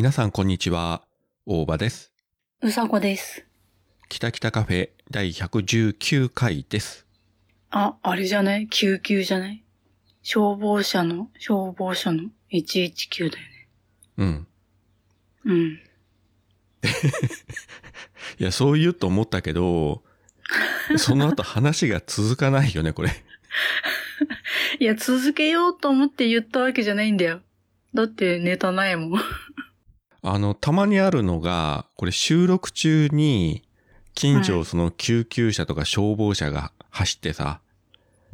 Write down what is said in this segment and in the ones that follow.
皆さんこんにちは。大場です。うさこです。北北カフェ第119回です。あ、あれじゃない？救急じゃない？消防車の、消防車の？119だよね。うん。うん。いや、そう言うと思ったけど、その後話が続かないよね、これ。いや、続けようと思って言ったわけじゃないんだよ。だってネタないもん。あの、たまにあるのが、これ収録中に、近所をその救急車とか消防車が走ってさ、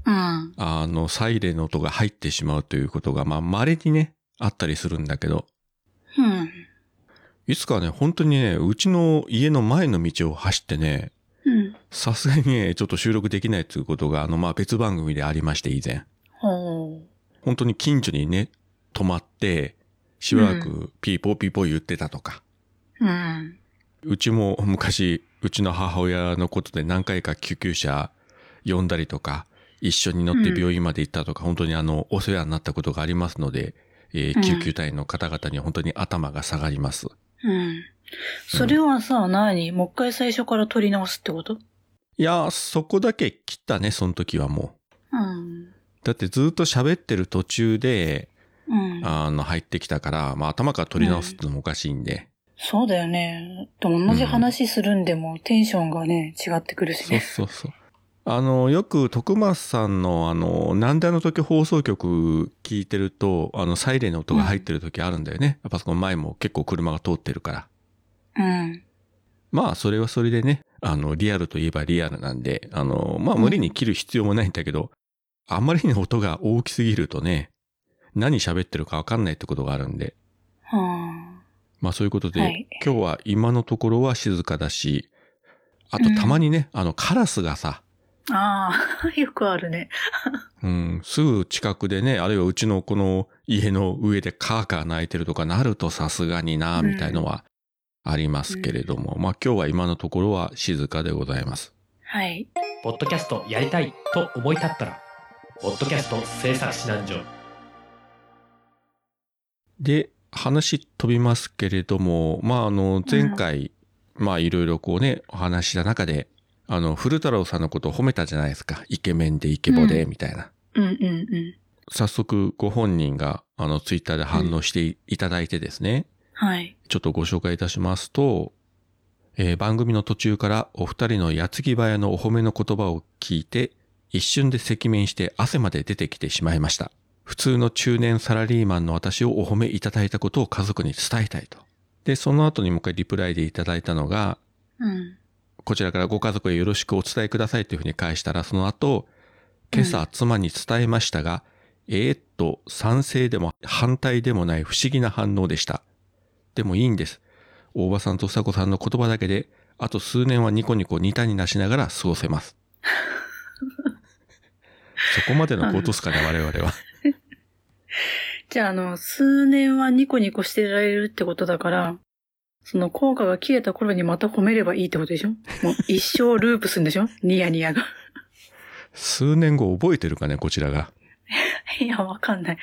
うん。あの、サイレンの音が入ってしまうということが、まあ、稀にね、あったりするんだけど、うん。いつかね、本当にね、うちの家の前の道を走ってね、うん。さすがにね、ちょっと収録できないということが、あの、まあ、別番組でありまして、以前。本当に近所にね、止まって、しばらくピーポーピーポー言ってたとか。うん。うちも昔、うちの母親のことで何回か救急車呼んだりとか、一緒に乗って病院まで行ったとか、本当にあの、お世話になったことがありますので、えーうん救急隊の方々には本当に頭が下がります。うん。それはさ、何？もう一回最初から撮り直すってこと？いやー、そこだけ切ったね、その時はもう。うん。だってずっと喋ってる途中で、うん。あの、入ってきたから、まあ頭から取り直すってのもおかしいんで。そうだよね。でも同じ話するんでもテンションがね、違ってくるしそうね。そうそう。あの、よく徳松さんのあの、なんであの時放送局聞いてると、あの、サイレンの音が入ってる時あるんだよね。やっぱその前も結構車が通ってるから。うん。まあ、それはそれでね、あの、リアルといえばリアルなんで、あの、まあ、無理に切る必要もないんだけど、あまりに音が大きすぎるとね、何喋ってるかわかんないってことがあるんで、はまあそういうことで、はい今日は今のところは静かだし、あとたまにね、あのカラスがさ、あ。ああ、よくあるね。うん、すぐ近くでね、あるいはうちのこの家の上でカーカー鳴いてるとかなるとさすがにな、みたいのはありますけれども、まあ今日は今のところは静かでございます。はい。ポッドキャストやりたいと思い立ったら、ポッドキャスト制作指南所。で、話飛びますけれども、まああの、前回、まあいろいろこうね、お話しした中で、あの、古太郎さんのことを褒めたじゃないですか。イケメンでイケボで、うんみたいな。うんうんうん。早速ご本人があのツイッターで反応していただいてですね、はい。ちょっとご紹介いたしますと、えー番組の途中からお二人の矢継ぎ早のお褒めの言葉を聞いて、一瞬で赤面して汗まで出てきてしまいました。普通の中年サラリーマンの私をお褒めいただいたことを家族に伝えたいと。で、その後にもう一回リプライでいただいたのが、うん。こちらからご家族へよろしくお伝えくださいというふうに返したら、その後、今朝妻に伝えましたが、えーっと、賛成でも反対でもない不思議な反応でした。でもいいんです。大場さんと佐子さんの言葉だけで、あと数年はニコニコニタになしながら過ごせます。そこまでのことですかね、我々は。じゃあ、あの、数年はニコニコしてられるってことだから、その効果が切れた頃にまた褒めればいいってことでしょ？もう 一生ループするんでしょ？ニヤニヤが。数年後覚えてるかね、こちらが。いや、わかんない。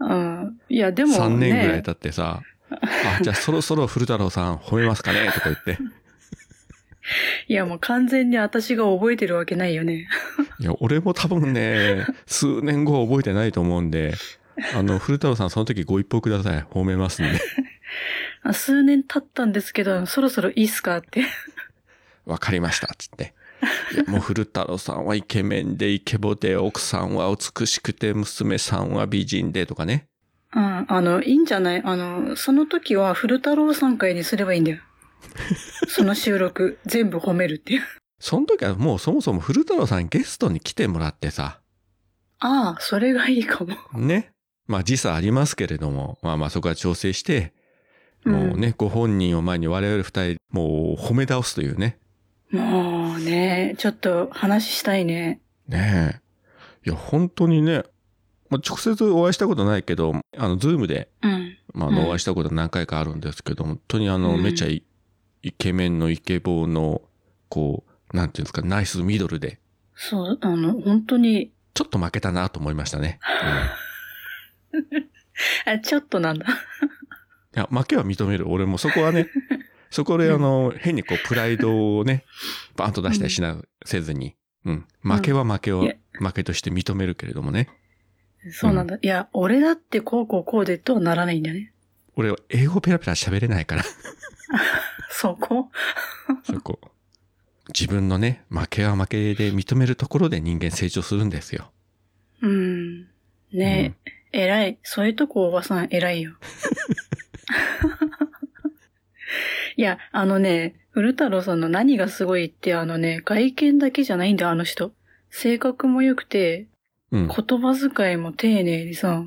うん。いや、でも、ね。3年ぐらい経ってさ、あ、じゃあそろそろ古太郎さん褒めますかね？とか言って。いや、もう完全に私が覚えてるわけないよね。いや、俺も多分ね、数年後は覚えてないと思うんで、あの、古太郎さんその時ご一報ください。褒めますんで。あ数年経ったんですけど、そろそろいいっすかって。わかりました。つって。いや、もう古太郎さんはイケメンでイケボで、奥さんは美しくて、娘さんは美人でとかね。うん、あの、いいんじゃない？あの、その時は古太郎さん会にすればいいんだよ。その収録、全部褒めるっていう。その時はもうそもそも古太郎さんゲストに来てもらってさ、ああ、それがいいかも。ね。まあ時差ありますけれども、まあまあそこは調整して、もうね、ご本人を前に我々二人、もう褒め倒すというね。もうね、ちょっと話したいね。ねえ。いや、本当にね、まあ、直接お会いしたことないけど、あの、ズームで、うん。まあ、お会いしたこと何回かあるんですけど、本当にあの、うんめちゃイイケメンのイケボーの、こう、なんていうんですか、ナイスミドルで、そう、あの、本当に、ちょっと負けたなと思いましたね。あ、ちょっとなんだ。や、負けは認める。俺もそこはね、そこであの、変にこう、プライドをね、バーンと出したりしな、せずに、うん。負けは負けを、負けとして認めるけれどもね。そうなんだ。いや、俺だってこうこうこうでとはならないんだよね。俺は英語ペラペラ喋れないから、そこ？そこ。自分のね、負けは負けで認めるところで人間成長するんですよ。うん。ねえ、偉い。そういうとこおばさん偉いよ。いや、あのね、古太郎さんの何がすごいって、あのね、外見だけじゃないんだよ、あの人。性格も良くて、うん。言葉遣いも丁寧にさ、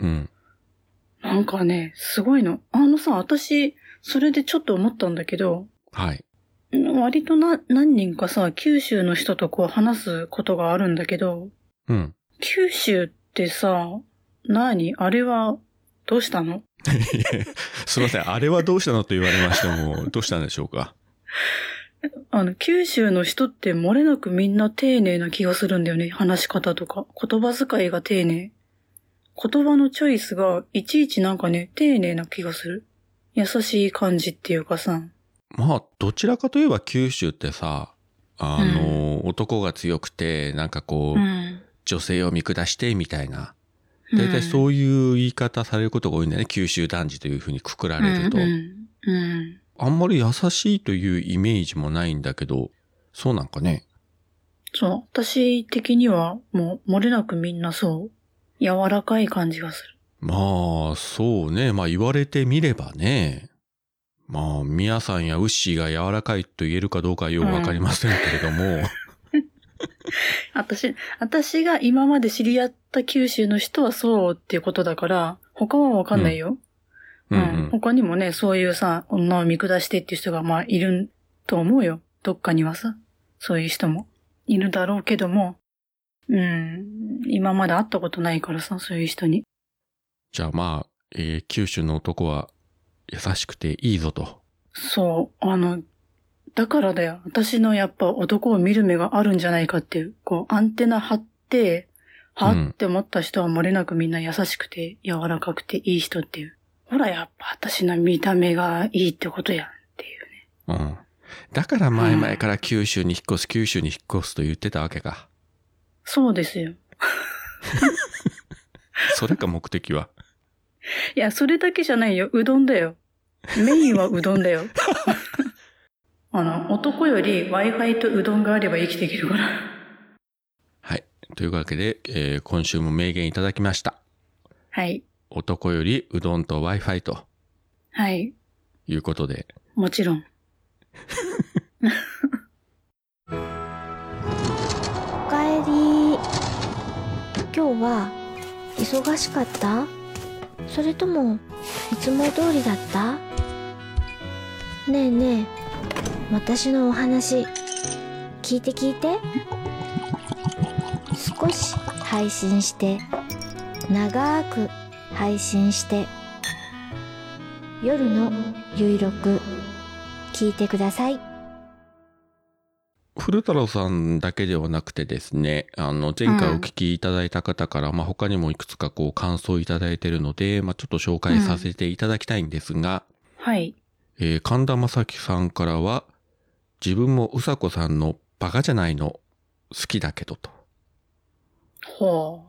うん。なんかね、すごいの。あのさ、私、それでちょっと思ったんだけど、はい。割とな、何人かさ、九州の人とこう話すことがあるんだけど、うん。九州ってさ、何？あれは、どうしたの？すいません。あれはどうしたのと言われましても、どうしたんでしょうか？あの、九州の人って漏れなくみんな丁寧な気がするんだよね。話し方とか。言葉遣いが丁寧。言葉のチョイスがいちいちなんかね、丁寧な気がする。優しい感じっていうかさ。まあ、どちらかといえば九州ってさ、あの、男が強くて、なんかこう、うん。女性を見下してみたいな。大体そういう言い方されることが多いんだよね。九州男児というふうにくくられると。うんうん。うん。あんまり優しいというイメージもないんだけど、そうなんかね。そう。私的にはもう漏れなくみんなそう。柔らかい感じがする。まあ、そうね。まあ言われてみればね。まあ、ミヤさんやウッシーが柔らかいと言えるかどうかはよくわかりませんけれども。私、私が今まで知り合った九州の人はそうっていうことだから、他はわかんないよ。うんうん。他にもね、そういうさ、女を見下してっていう人がまあいると思うよ。どっかにはさ、そういう人もいるだろうけども、うん、今まで会ったことないからさ、そういう人に。じゃあまあ、えー九州の男は優しくていいぞと。そう、あの、だからだよ。私のやっぱ男を見る目があるんじゃないかっていう、こう、アンテナ張って、はうんって思った人は漏れなくみんな優しくて、柔らかくていい人っていう。ほら、やっぱ私の見た目がいいってことやんっていうね。うん。だから前々から九州に引っ越す、九州に引っ越すと言ってたわけか。そうですよ。それか目的は？いや、それだけじゃないよ。うどんだよ。メインはうどんだよ。あの、男より Wi-Fi とうどんがあれば生きていけるから。はい。というわけで、えー今週も名言いただきました。はい。男よりうどんと Wi-Fi とはい。いうことで。もちろん。おかえり今日は忙しかった？それともいつも通りだった？ねえねえ私のお話聞いて聞いて。少し配信して長く配信して夜のゆいろく聞いてください。古太郎さんだけではなくてですね、あの、前回お聞きいただいた方から、まあ、他にもいくつかこう感想いただいているので、まあ、ちょっと紹介させていただきたいんですが、はい。えー神田正輝さんからは、自分もうさこさんのバカじゃないの好きだけどと。ほ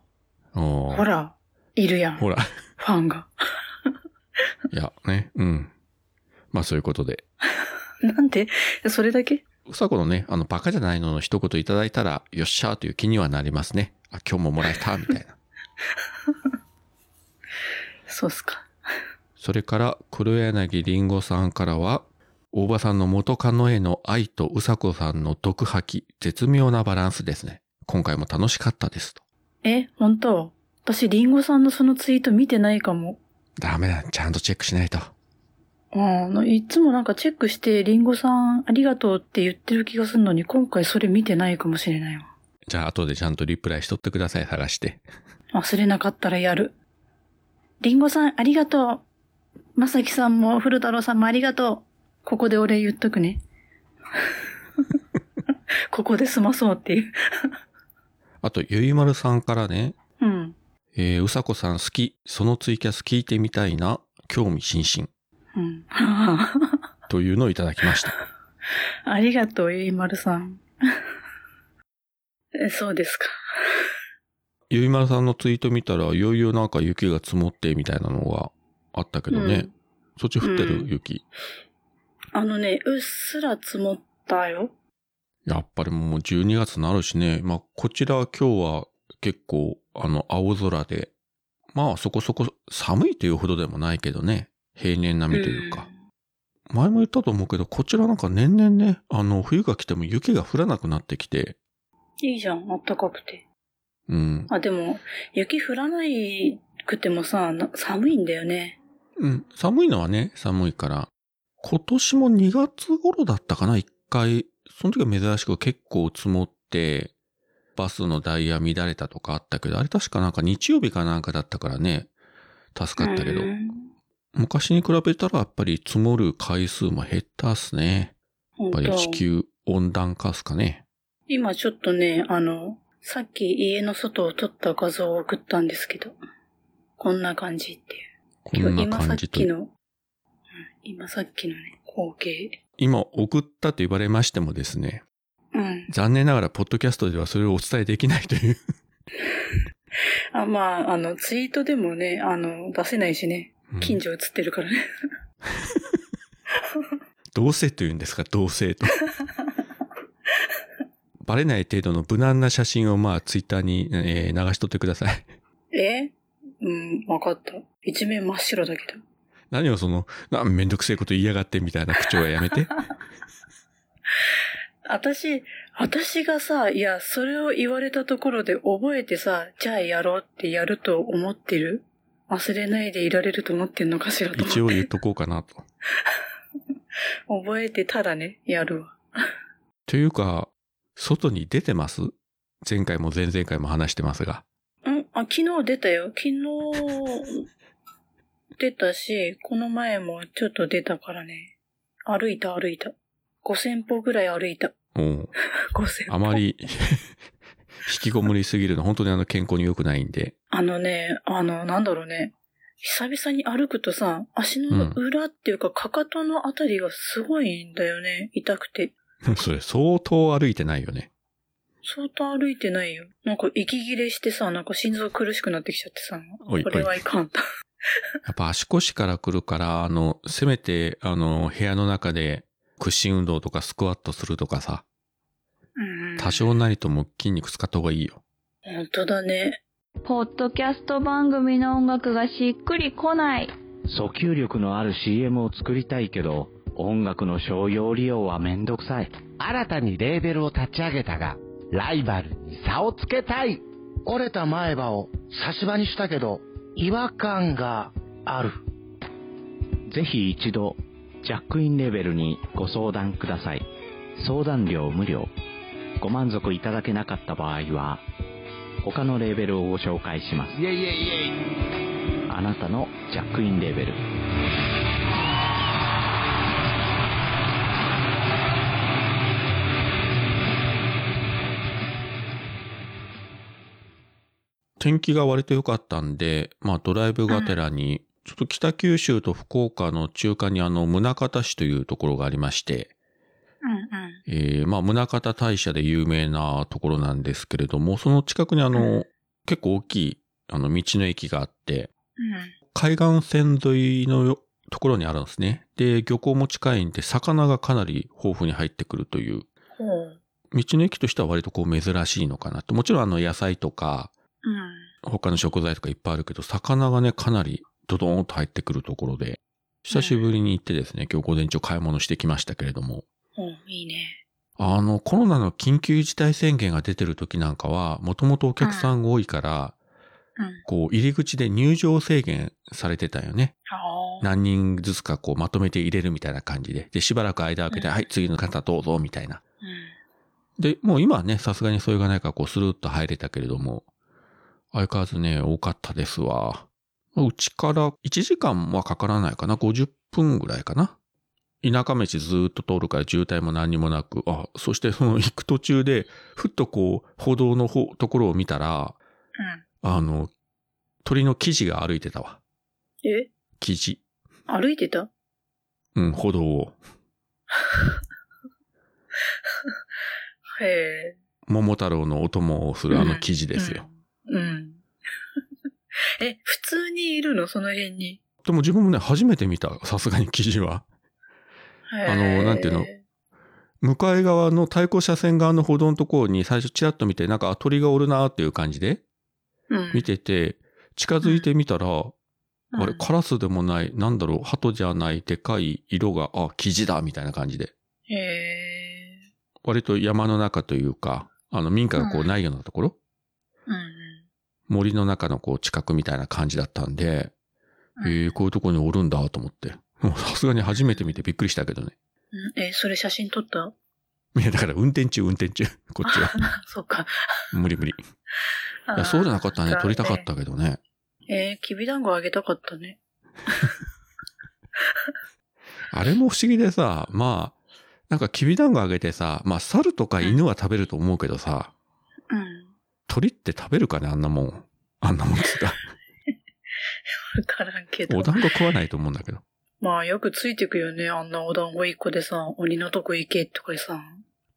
う。ほら、いるやん。ほら。ファンが。いや、ね、うん。まあそういうことで。なんで？それだけ？うさこのね、あの、バカじゃないのの一言いただいたら、よっしゃーという気にはなりますね。あ、今日ももらえた、みたいな。そうっすか。それから、黒柳りんごさんからは、大場さんの元カノへの愛とうさこさんの毒吐き、絶妙なバランスですね。今回も楽しかったですと。え、本当？私、リンゴさんのそのツイート見てないかも。ダメだ、ちゃんとチェックしないと。ああ、いつもなんかチェックして、リンゴさんありがとうって言ってる気がするのに、今回それ見てないかもしれないわ。じゃあ後でちゃんとリプライしとってください、探して。忘れなかったらやる。リンゴさんありがとう。まさきさんも古太郎さんもありがとう。ここで俺言っとくね。ここで済まそうっていう。あと、ゆいまるさんからね、うん。えー、うさこさん好き、そのツイキャス聞いてみたいな、興味津々。というのをいただきました。ありがとう、ゆいまるさん。えそうですか。ゆいまるさんのツイート見たら、いよいよなんか雪が積もってみたいなのがあったけどね。うんそっち降ってる、うん雪。あのね、うっすら積もったよ。やっぱりもう12月になるしね。まあ、こちら今日は結構、あの、青空で、まあそこそこ寒いというほどでもないけどね。平年並みというか。前も言ったと思うけど、こちらなんか年々ね、あの、冬が来ても雪が降らなくなってきて、いいじゃん、あったかくて。うん。あ、でも、雪降らないくてもさ、な寒いんだよね。うん。寒いのはね、寒いから。今年も2月頃だったかな、一回。その時は珍しく結構積もって、バスのダイヤ乱れたとかあったけど、あれ確かなんか日曜日かなんかだったからね、助かったけどう。ん昔に比べたらやっぱり積もる回数も減ったっすね。やっぱり地球温暖化っすかね。今ちょっとね、あの、さっき家の外を撮った画像を送ったんですけど、こんな感じっていう。こんな今さっ感じとき。の、うん今さっきのね、光景。今送ったと言われましてもですね、うん。残念ながらポッドキャストではそれをお伝えできないという。あ、まあ、あの、ツイートでもね、あの、出せないしね。うん近所映ってるからね。同性というんですか、同性と。バレない程度の無難な写真をまあツイッターに、えー流しとってください。え？うん、わかった。一面真っ白だけど。何をその、なめんどくせえこと言いやがってみたいな口調はやめて。私、私がさ、いや、それを言われたところで覚えてさ、じゃあやろうってやると思ってる？忘れないでいられると思ってんのかしらと思って。一応言っとこうかなと。覚えてたらね、やるわ。というか、外に出てます？前回も前々回も話してますが。ん？あ、昨日出たよ。昨日、出たし、この前もちょっと出たからね。歩いた歩いた。5000歩ぐらい歩いた。おう5000 歩。あま。り 引きこもりすぎるの本当にあの健康に良くないんで。あのね、あの、なんだろうね。久々に歩くとさ、足の裏っていうか、かかとのあたりがすごいんだよね。痛くて。それ相当歩いてないよね。相当歩いてないよ。なんか息切れしてさ、なんか心臓苦しくなってきちゃってさ、これはいかんと。やっぱ足腰から来るから、あの、せめて、あの、部屋の中で屈伸運動とかスクワットするとかさ、うん多少なりとも筋肉使った方がいいよ。本当だね。ポッドキャスト番組の音楽がしっくりこない。訴求力のある CM を作りたいけど、音楽の商用利用はめんどくさい。新たにレーベルを立ち上げたが、ライバルに差をつけたい。折れた前歯を差し歯にしたけど、違和感がある。ぜひ一度、ジャックインレベルにご相談ください。相談料無料。ご満足いただけなかった場合は、他のレーベルをご紹介します。イェイイェイイェイ。あなたのジャックインレベル。天気が割と良かったんで、まあドライブがてらに、ちょっと北九州と福岡の中間にあの、宗像市というところがありまして、うんうん。えー、まあ宗像大社で有名なところなんですけれども、その近くにあの、うん結構大きい、あの、道の駅があって、うん。海岸線沿いのよところにあるんですね。で、漁港も近いんで、魚がかなり豊富に入ってくるという、ほう。道の駅としては割とこう珍しいのかなと。もちろんあの野菜とか、うん。他の食材とかいっぱいあるけど、魚がね、かなりドドーンと入ってくるところで、久しぶりに行ってですね、今日午前中買い物してきましたけれども、ほう、いいね。あの、コロナの緊急事態宣言が出てる時なんかは、もともとお客さんが多いから、うん。こう、入り口で入場制限されてたよね。何人ずつかこうまとめて入れるみたいな感じで。で、しばらく間空けて、うんはい、次の方どうぞ、みたいな。うん。で、もう今はね、さすがにそれがないから、こう、スルーッと入れたけれども、相変わらずね、多かったですわ。うちから1時間はかからないかな。50分ぐらいかな。田舎道ずーっと通るから渋滞も何にもなく、あ、そしてその行く途中で、ふっとこう、歩道の方、ところを見たら、あの、鳥の生地が歩いてたわ。うん。え？生地。歩いてた？うん、歩道を。へえ。桃太郎のお供をするあの記事ですよ。え、普通にいるの？その辺に。でも自分もね、初めて見た、さすがに記事は。あのなんていうの？向かい側の対向車線側の歩道のところに最初チラッと見て、なんかあ鳥がおるなーっていう感じでうん。見てて、近づいてみたら、うんあれ、カラスでもない、なんだろう、鳩じゃない、でかい色が、あ、生地だ、みたいな感じで。へえ。割と山の中というか、あの民家がこうないようなところ、うん森の中のこう近くみたいな感じだったんで、うん。えー、こういうところにおるんだと思って。もうさすがに初めて見てびっくりしたけどね。うんえ、それ写真撮った？いや、だから運転中、運転中。こっちは。そうか。無理無理。いや、そうじゃなかったね。撮りたかっ。たけどね。えー、きびだんごあげたかったね。あれも不思議でさ、まあ、なんかきびだんごあげてさ、まあ猿とか犬は食べると思うけどさ、うん。鳥って食べるかね、あんなもん。あんなもんっつうか。わからんけどお。団子食わないと思うんだけど。まあよくついてくよね。あんなお団子一個でさ、鬼のとこ行けとかさ。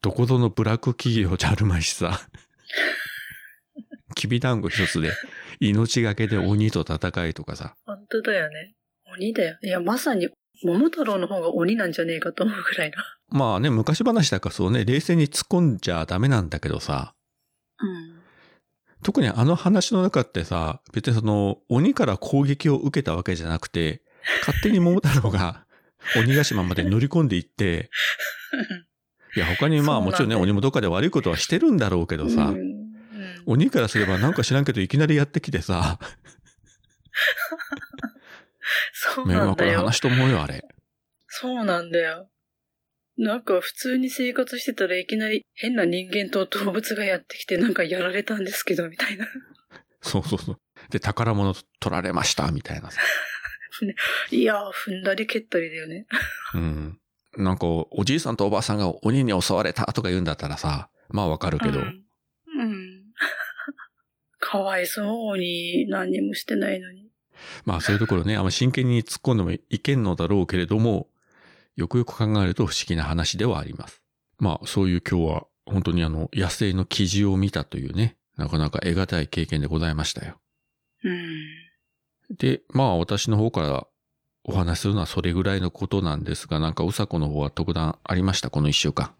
どこぞのブラック企業じゃあるまいしさ。きびだんご一つで、命がけで鬼と戦いとかさ。本当だよね。鬼だよ。いや、まさに、桃太郎の方が鬼なんじゃねえかと思うぐらいな。まあね、昔話だからそうね、冷静に突っ込んじゃダメなんだけどさ。うん。特にあの話の中ってさ、別にその、鬼から攻撃を受けたわけじゃなくて、勝手に桃太郎が 鬼ヶ島まで乗り込んでいって、いや他にまあもちろんね、鬼もどっかで悪いことはしてるんだろうけどさ、うんうん鬼からすればなんか知らんけどいきなりやってきてさ、そう迷なんだよ。惑な話と思うよ、あれ。そうなんだよ。なんか普通に生活してたらいきなり変な人間と動物がやってきてなんかやられたんですけど、みたいな。そうそうそう。で、宝物取られました、みたいなさ。いやー、踏んだり蹴ったりだよね。うん。なんか、おじいさんとおばあさんが鬼に襲われたとか言うんだったらさ、まあわかるけど、うん。うん。かわいそうに何にもしてないのに。まあそういうところね、あんま真剣に突っ込んでもいけんのだろうけれども、よくよく考えると不思議な話ではあります。まあそういう今日は本当にあの野生の記事を見たというね、なかなか得難い経験でございましたよ。うん。で、まあ私の方からお話しするのはそれぐらいのことなんですが、なんかうさこの方は特段ありました、この一週間。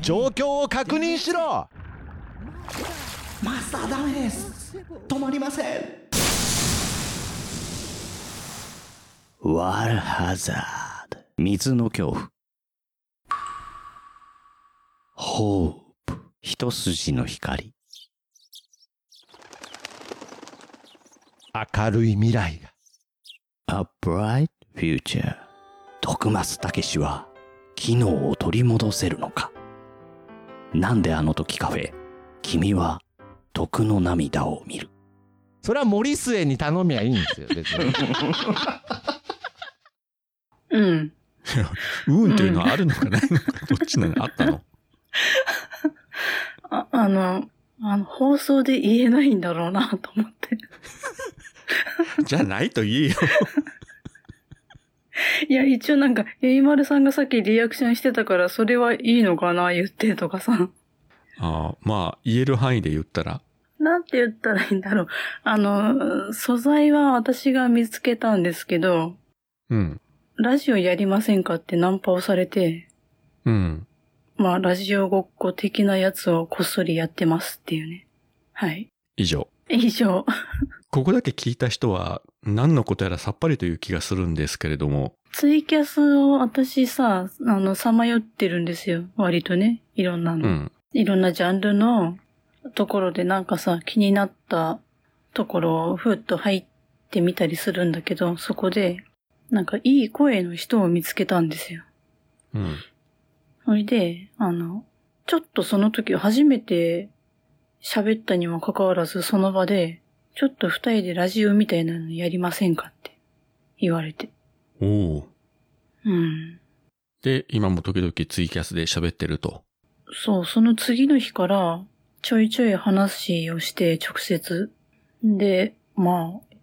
状況を確認しろマスターダメです止まりませんワールハザード。水の恐怖。ホープ。一筋の光。明るい未来が A bright future. 徳松たけしは機能を取り戻せるのかなんであの時カフェ、君は徳の涙を見る。それは森末に頼みゃいいんですよ別に うん。うんっていうのはあるのかないのか、どっちなのあったの？あ、あの、あの、放送で言えないんだろうなと思って。じゃないと言えよ。いや、一応なんか、えいまるさんがさっきリアクションしてたから、それはいいのかな言ってとかさ。ああまあ言える範囲で言ったら、なんて言ったらいいんだろう。あの、素材は私が見つけたんですけど、うん。ラジオやりませんかってナンパをされて、うん。まあ、ラジオごっこ的なやつをこっそりやってますっていうね。はい。以上。以上。ここだけ聞いた人は何のことやらさっぱりという気がするんですけれども、ツイキャスを私さ、あの、さまよってるんですよ。割とね。いろんなの。うん。いろんなジャンルのところでなんかさ、気になったところをふっと入ってみたりするんだけど、そこで、なんかいい声の人を見つけたんですよ。うん。それで、あの、ちょっとその時初めて喋ったにもかかわらずその場で、ちょっと二人でラジオみたいなのやりませんかって言われて。おお。うん。で、今も時々ツイキャスで喋ってると。そう、その次の日から、ちょいちょい話をして、直接。で、まあ、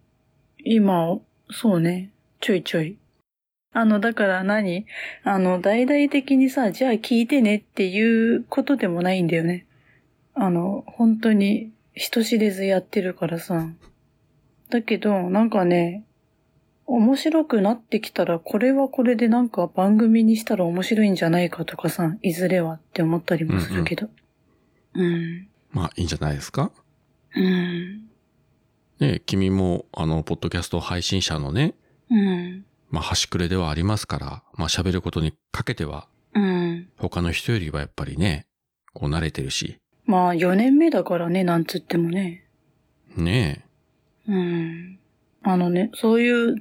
今、そうね。ちょいちょい。あの、だから何？あの、大々的にさ、じゃあ聞いてねっていうことでもないんだよね。あの、本当に人知れずやってるからさ。だけど、なんかね、面白くなってきたら、これはこれでなんか番組にしたら面白いんじゃないかとかさ、いずれはって思ったりもするけど。うん。まあいいんじゃないですか？うん。ね君も、あの、ポッドキャスト配信者のね、うん。まあ端くれではありますから、まあ喋ることにかけては、うん。他の人よりはやっぱりね、こう慣れてるし、まあ、4年目だからね、なんつってもね。ねうん。あのね、そういう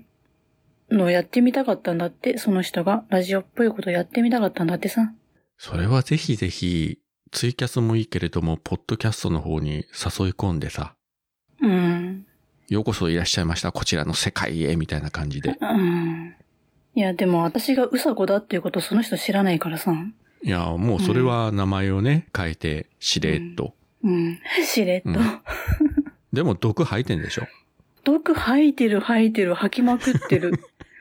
のをやってみたかったんだって、その人が。ラジオっぽいことやってみたかったんだってさ。それはぜひぜひ、ツイキャスもいいけれども、ポッドキャストの方に誘い込んでさ、うん。ようこそいらっしゃいました、こちらの世界へ、みたいな感じで。うん。いや、でも私がうさこだっていうことその人知らないからさ。いや、もうそれは名前をね、変えて、しれっと。うん。しれっと。うんでも毒吐いてんでしょ？毒吐いてる吐いてる吐きまくってる。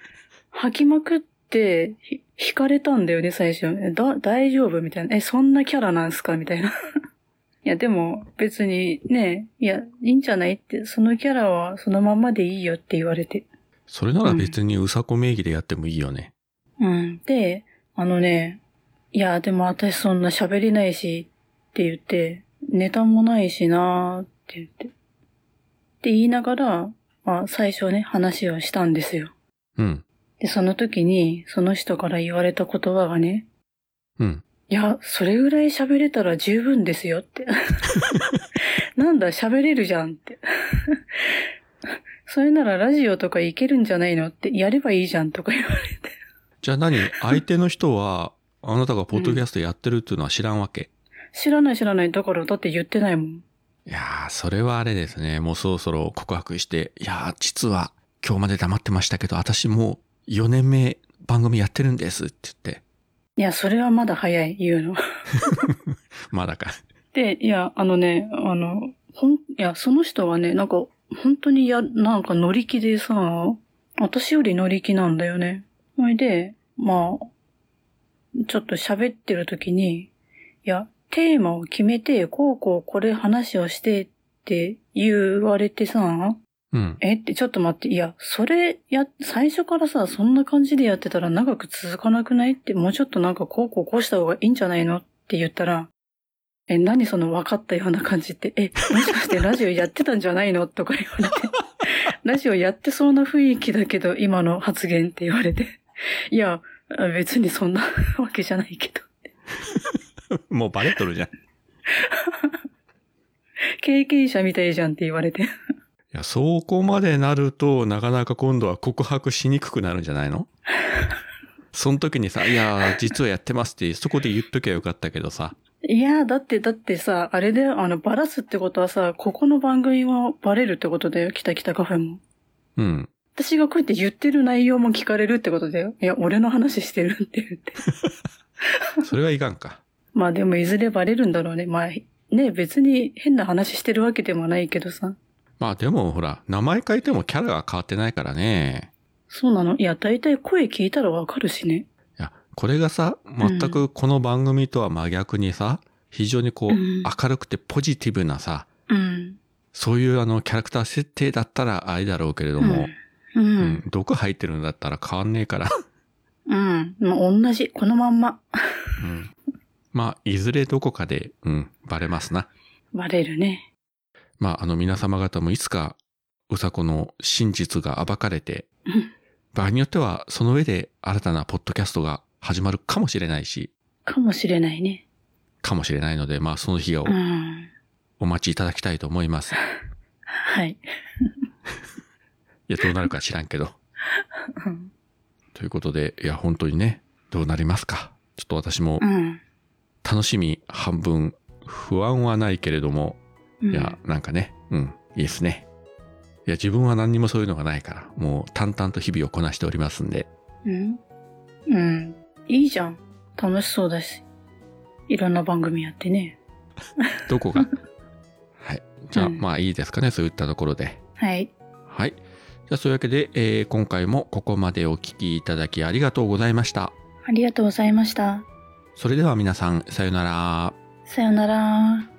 吐きまくって、ひ引かれたんだよね、最初。えだ、大丈夫？みたいな。え、そんなキャラなんすか？みたいな。いや、でも別にね、いや、いいんじゃないって、そのキャラはそのままでいいよって言われて。それなら別にうさこ名義でやってもいいよね。うん。で、あのね、いや、でも私そんな喋れないしって言って、ネタもないしなーって言って。って言いながら、まあ最初ね、話をしたんですよ。うん。で、その時に、その人から言われた言葉がね、うん。いや、それぐらい喋れたら十分ですよって。なんだ、喋れるじゃんって。それならラジオとかいけるんじゃないのって、やればいいじゃんとか言われて。じゃあ何？相手の人は、あなたがポッドキャストやってるっていうのは知らんわけ、知らない知らない。だから、だって言ってないもん。いやー、それはあれですね。もうそろそろ告白して、いやー、実は今日まで黙ってましたけど、私もう4年目番組やってるんですって言って、いや、それはまだ早い、言うの。まだか。で、いや、あのね、あの、ほん、いや、その人はね、なんか、本当にや、なんか乗り気でさ、私より乗り気なんだよね。ほいで、まあ、ちょっと喋ってる時に、いや、テーマを決めて、こうこうこれ話をしてって言われてさ、うん。えってちょっと待って、いや、それや、最初からさ、そんな感じでやってたら長く続かなくないって、もうちょっとなんかこうこうこうした方がいいんじゃないのって言ったら、え、何その分かったような感じって、え、もしかしてラジオやってたんじゃないのとか言われて、ラジオやってそうな雰囲気だけど、今の発言って言われて、いや、別にそんなわけじゃないけど、もうバレとるじゃん。い経験者みたいじゃんって言われて、や、そこまでなると、なかなか今度は告白しにくくなるんじゃないの？その時にさ、いやー、実はやってますって、そこで言っときゃよかったけどさ。いや、だって、だってさ、あれで、あの、バラすってことはさ、ここの番組はバレるってことだよ。来た来たカフェも。うん。私がこうやって言ってる内容も聞かれるってことだよ。いや、俺の話してるって言って。それはいかんか。まあでも、いずれバレるんだろうね。まあ、ね、別に変な話してるわけでもないけどさ。まあでもほら、名前変えてもキャラが変わってないからね。そうなの？いや、だいたい声聞いたらわかるしね。いや、これがさ、全くこの番組とは真逆にさ、非常にこう、うん明るくてポジティブなさ、うん。そういうあの、キャラクター設定だったらあれだろうけれども、う。うんん、毒入ってるんだったら変わんねえから。うん。まあ、同じ。このまんま。うん。まあ、いずれどこかで、うん、バレますな。バレるね。まあ、あの皆様方もいつか、うさこの真実が暴かれて、うん場合によってはその上で新たなポッドキャストが始まるかもしれないし、かもしれないね。かもしれないので、まあその日をうん。お待ちいただきたいと思います。い はい。や、どうなるか知らんけど。うんということで、いや、本当にね、どうなりますか？ちょっと私もうん。楽しみ半分、不安はないけれども、うんいや、なんかね、うん、いいですね。いや、自分は何にもそういうのがないから、もう淡々と日々をこなしておりますんで、うんうん。いいじゃん。楽しそうだし。いろんな番組やってね。どこが？はい。じゃあ、うんまあいいですかね、そういったところで。はい。はい。じゃあそういうわけで、えー今回もここまでお聞きいただきありがとうございました。ありがとうございました。それでは皆さん、さようなら。さよなら。